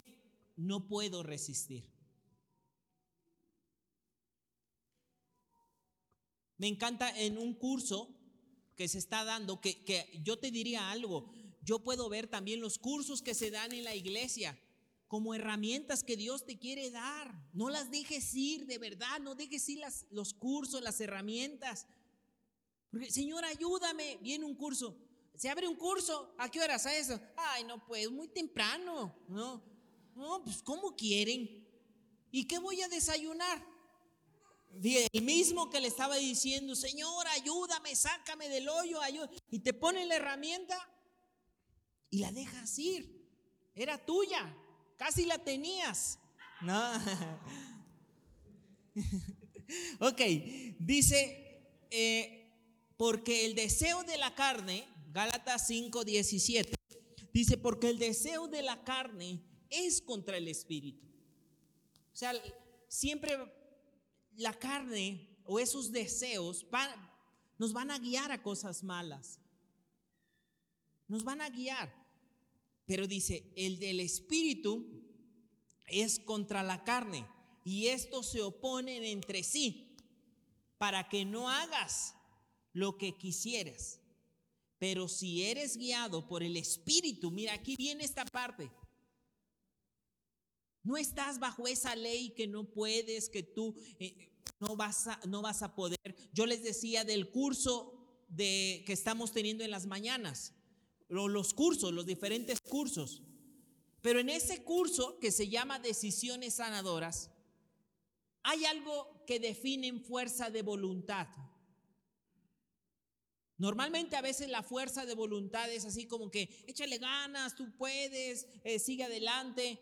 no puedo resistir. Me encanta en un curso que se está dando, que, que, yo te diría algo, yo puedo ver también los cursos que se dan en la iglesia como herramientas que Dios te quiere dar. No las dejes ir, de verdad, no dejes ir los cursos, las herramientas. Porque, Señor, ayúdame. Viene un curso. Se abre un curso. ¿A qué horas a eso? Ay, no pues, muy temprano. No, no, pues, ¿cómo quieren? ¿Y qué voy a desayunar? El mismo que le estaba diciendo, Señor, ayúdame, sácame del hoyo, Y te pone la herramienta y la dejas ir. Era tuya. Casi la tenías. No. [laughs] ok, dice, eh, porque el deseo de la carne, Gálatas 5, 17, dice, porque el deseo de la carne es contra el espíritu. O sea, siempre la carne o esos deseos nos van a guiar a cosas malas. Nos van a guiar. Pero dice, el del espíritu es contra la carne y estos se oponen entre sí para que no hagas lo que quisieras. Pero si eres guiado por el espíritu, mira, aquí viene esta parte. No estás bajo esa ley que no puedes, que tú eh, no, vas a, no vas a poder. Yo les decía del curso de, que estamos teniendo en las mañanas los cursos, los diferentes cursos. Pero en ese curso que se llama Decisiones Sanadoras, hay algo que define fuerza de voluntad. Normalmente a veces la fuerza de voluntad es así como que échale ganas, tú puedes, eh, sigue adelante.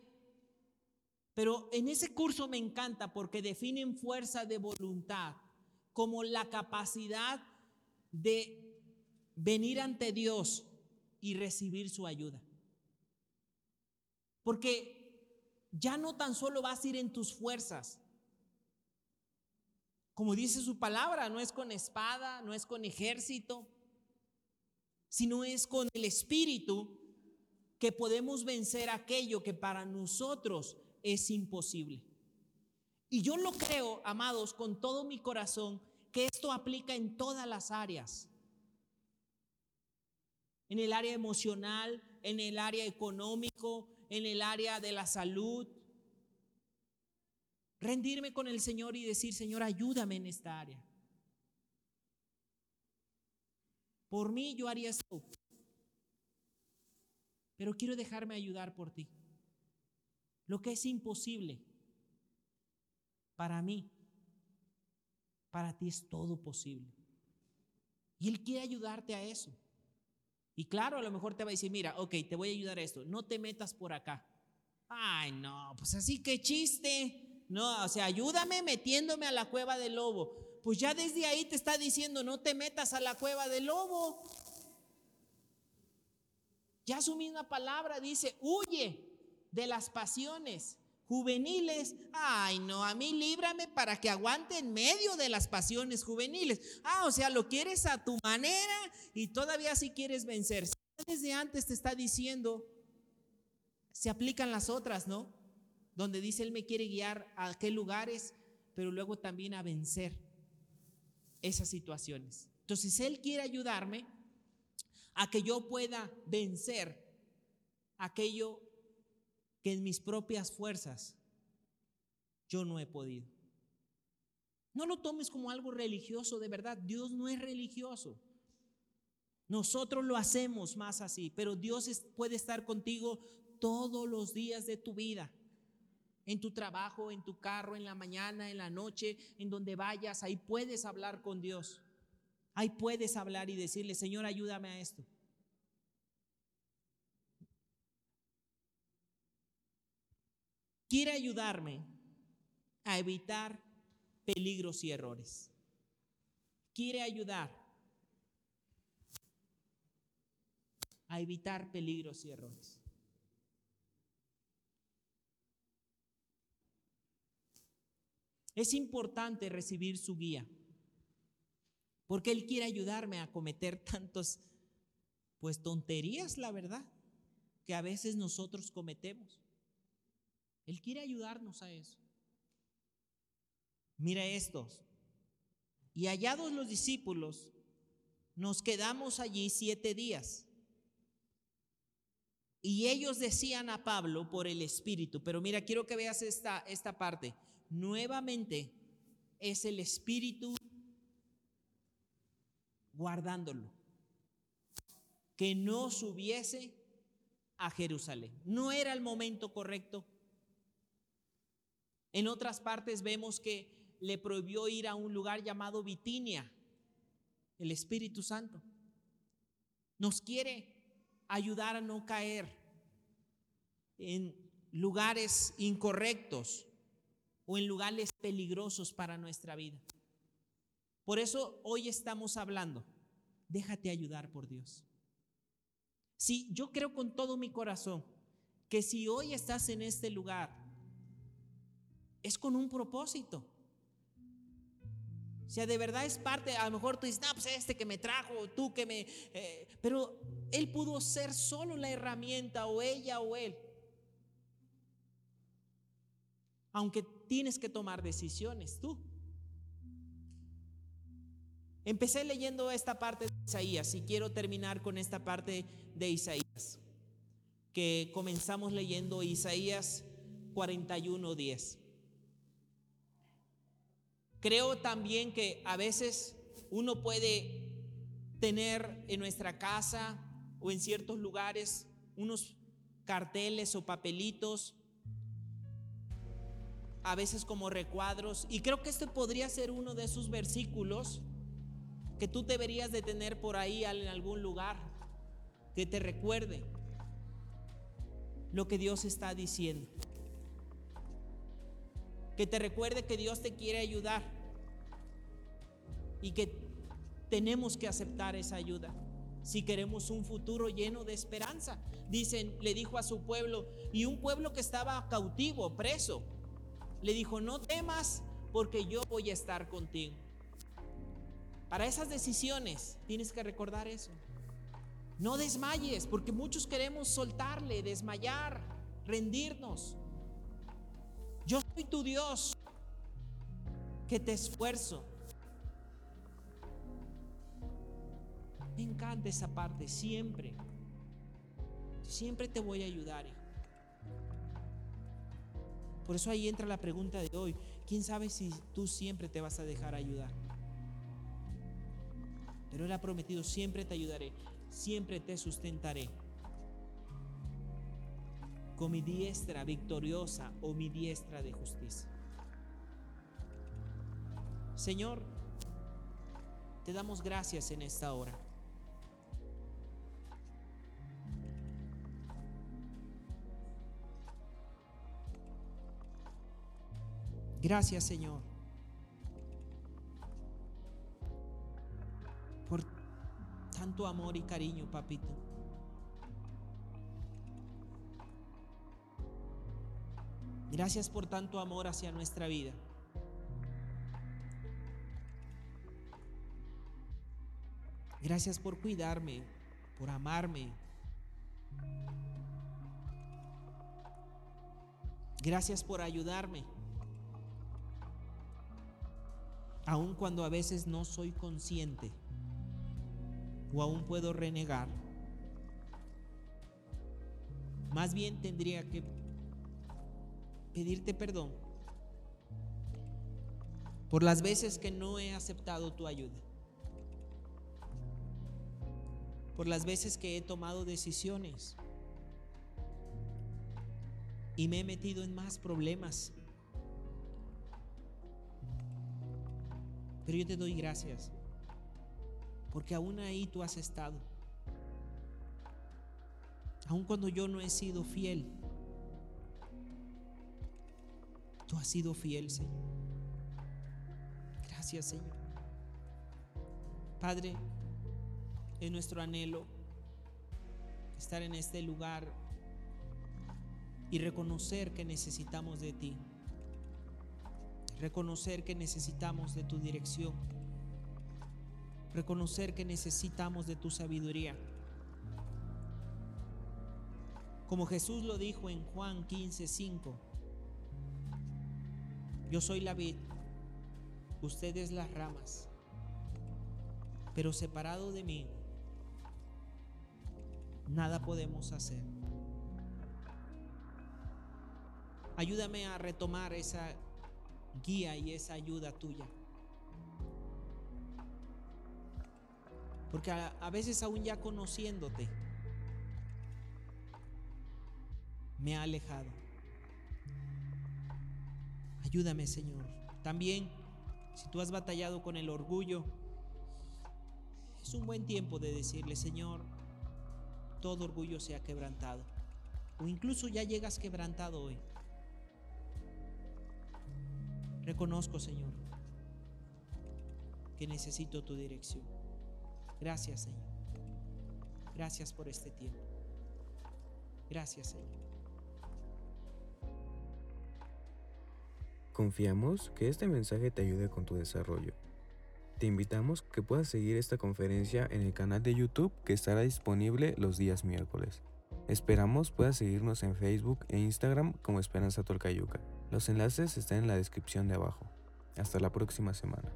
Pero en ese curso me encanta porque definen fuerza de voluntad como la capacidad de venir ante Dios y recibir su ayuda. Porque ya no tan solo vas a ir en tus fuerzas. Como dice su palabra, no es con espada, no es con ejército, sino es con el Espíritu que podemos vencer aquello que para nosotros es imposible. Y yo lo creo, amados, con todo mi corazón, que esto aplica en todas las áreas en el área emocional, en el área económico, en el área de la salud. Rendirme con el Señor y decir, Señor, ayúdame en esta área. Por mí yo haría esto, pero quiero dejarme ayudar por ti. Lo que es imposible para mí, para ti es todo posible. Y Él quiere ayudarte a eso. Y claro, a lo mejor te va a decir, mira, ok, te voy a ayudar a esto, no te metas por acá. Ay, no, pues así que chiste. No, o sea, ayúdame metiéndome a la cueva del lobo. Pues ya desde ahí te está diciendo, no te metas a la cueva del lobo. Ya su misma palabra dice, huye de las pasiones juveniles. Ay, no, a mí líbrame para que aguante en medio de las pasiones juveniles. Ah, o sea, lo quieres a tu manera y todavía si quieres vencer. Desde antes te está diciendo, se aplican las otras, ¿no? Donde dice, Él me quiere guiar a qué lugares, pero luego también a vencer esas situaciones. Entonces, Él quiere ayudarme a que yo pueda vencer aquello que en mis propias fuerzas yo no he podido. No lo tomes como algo religioso, de verdad, Dios no es religioso. Nosotros lo hacemos más así, pero Dios puede estar contigo todos los días de tu vida. En tu trabajo, en tu carro, en la mañana, en la noche, en donde vayas, ahí puedes hablar con Dios. Ahí puedes hablar y decirle, Señor, ayúdame a esto. Quiere ayudarme a evitar peligros y errores. Quiere ayudar a evitar peligros y errores. Es importante recibir su guía, porque Él quiere ayudarme a cometer [laughs] tantos, pues tonterías, la verdad, que a veces nosotros cometemos. Él quiere ayudarnos a eso. Mira estos. Y hallados los discípulos, nos quedamos allí siete días. Y ellos decían a Pablo por el Espíritu, pero mira, quiero que veas esta, esta parte nuevamente es el Espíritu guardándolo, que no subiese a Jerusalén. No era el momento correcto. En otras partes vemos que le prohibió ir a un lugar llamado Bitinia, el Espíritu Santo. Nos quiere ayudar a no caer en lugares incorrectos o en lugares peligrosos para nuestra vida. Por eso hoy estamos hablando, déjate ayudar por Dios. Si yo creo con todo mi corazón que si hoy estás en este lugar, es con un propósito. O sea, de verdad es parte, a lo mejor tú dices, no, pues este que me trajo, tú que me... Eh", pero él pudo ser solo la herramienta, o ella o él. Aunque tienes que tomar decisiones tú. Empecé leyendo esta parte de Isaías y quiero terminar con esta parte de Isaías, que comenzamos leyendo Isaías 41:10. Creo también que a veces uno puede tener en nuestra casa o en ciertos lugares unos carteles o papelitos a veces como recuadros. Y creo que este podría ser uno de esos versículos que tú deberías de tener por ahí en algún lugar, que te recuerde lo que Dios está diciendo. Que te recuerde que Dios te quiere ayudar y que tenemos que aceptar esa ayuda si queremos un futuro lleno de esperanza. Dicen, le dijo a su pueblo, y un pueblo que estaba cautivo, preso, le dijo, no temas porque yo voy a estar contigo. Para esas decisiones tienes que recordar eso. No desmayes, porque muchos queremos soltarle, desmayar, rendirnos. Yo soy tu Dios, que te esfuerzo. Me encanta esa parte, siempre. Siempre te voy a ayudar. Por eso ahí entra la pregunta de hoy. ¿Quién sabe si tú siempre te vas a dejar ayudar? Pero Él ha prometido, siempre te ayudaré, siempre te sustentaré. Con mi diestra victoriosa o mi diestra de justicia. Señor, te damos gracias en esta hora. Gracias Señor por tanto amor y cariño, papito. Gracias por tanto amor hacia nuestra vida. Gracias por cuidarme, por amarme. Gracias por ayudarme. aun cuando a veces no soy consciente o aún puedo renegar, más bien tendría que pedirte perdón por las veces que no he aceptado tu ayuda, por las veces que he tomado decisiones y me he metido en más problemas Pero yo te doy gracias, porque aún ahí tú has estado. Aun cuando yo no he sido fiel, Tú has sido fiel, Señor. Gracias, Señor. Padre, es nuestro anhelo estar en este lugar y reconocer que necesitamos de ti. Reconocer que necesitamos de tu dirección. Reconocer que necesitamos de tu sabiduría. Como Jesús lo dijo en Juan 15:5. Yo soy la vid, ustedes las ramas, pero separado de mí, nada podemos hacer. Ayúdame a retomar esa guía y esa ayuda tuya. Porque a, veces aún ya conociéndote, me ha alejado. Ayúdame, Señor. También, si tú has batallado con el orgullo, es un buen tiempo de decirle, Señor, todo orgullo sea quebrantado. O incluso ya llegas quebrantado hoy. Reconozco, Señor, que necesito tu dirección. Gracias, Señor. Gracias por este tiempo. Gracias, Señor. Confiamos que este mensaje te ayude con tu desarrollo. Te invitamos que puedas seguir esta conferencia en el canal de YouTube que estará disponible los días miércoles. Esperamos puedas seguirnos en Facebook e Instagram como Esperanza Tolcayuca. Los enlaces están en la descripción de abajo. Hasta la próxima semana.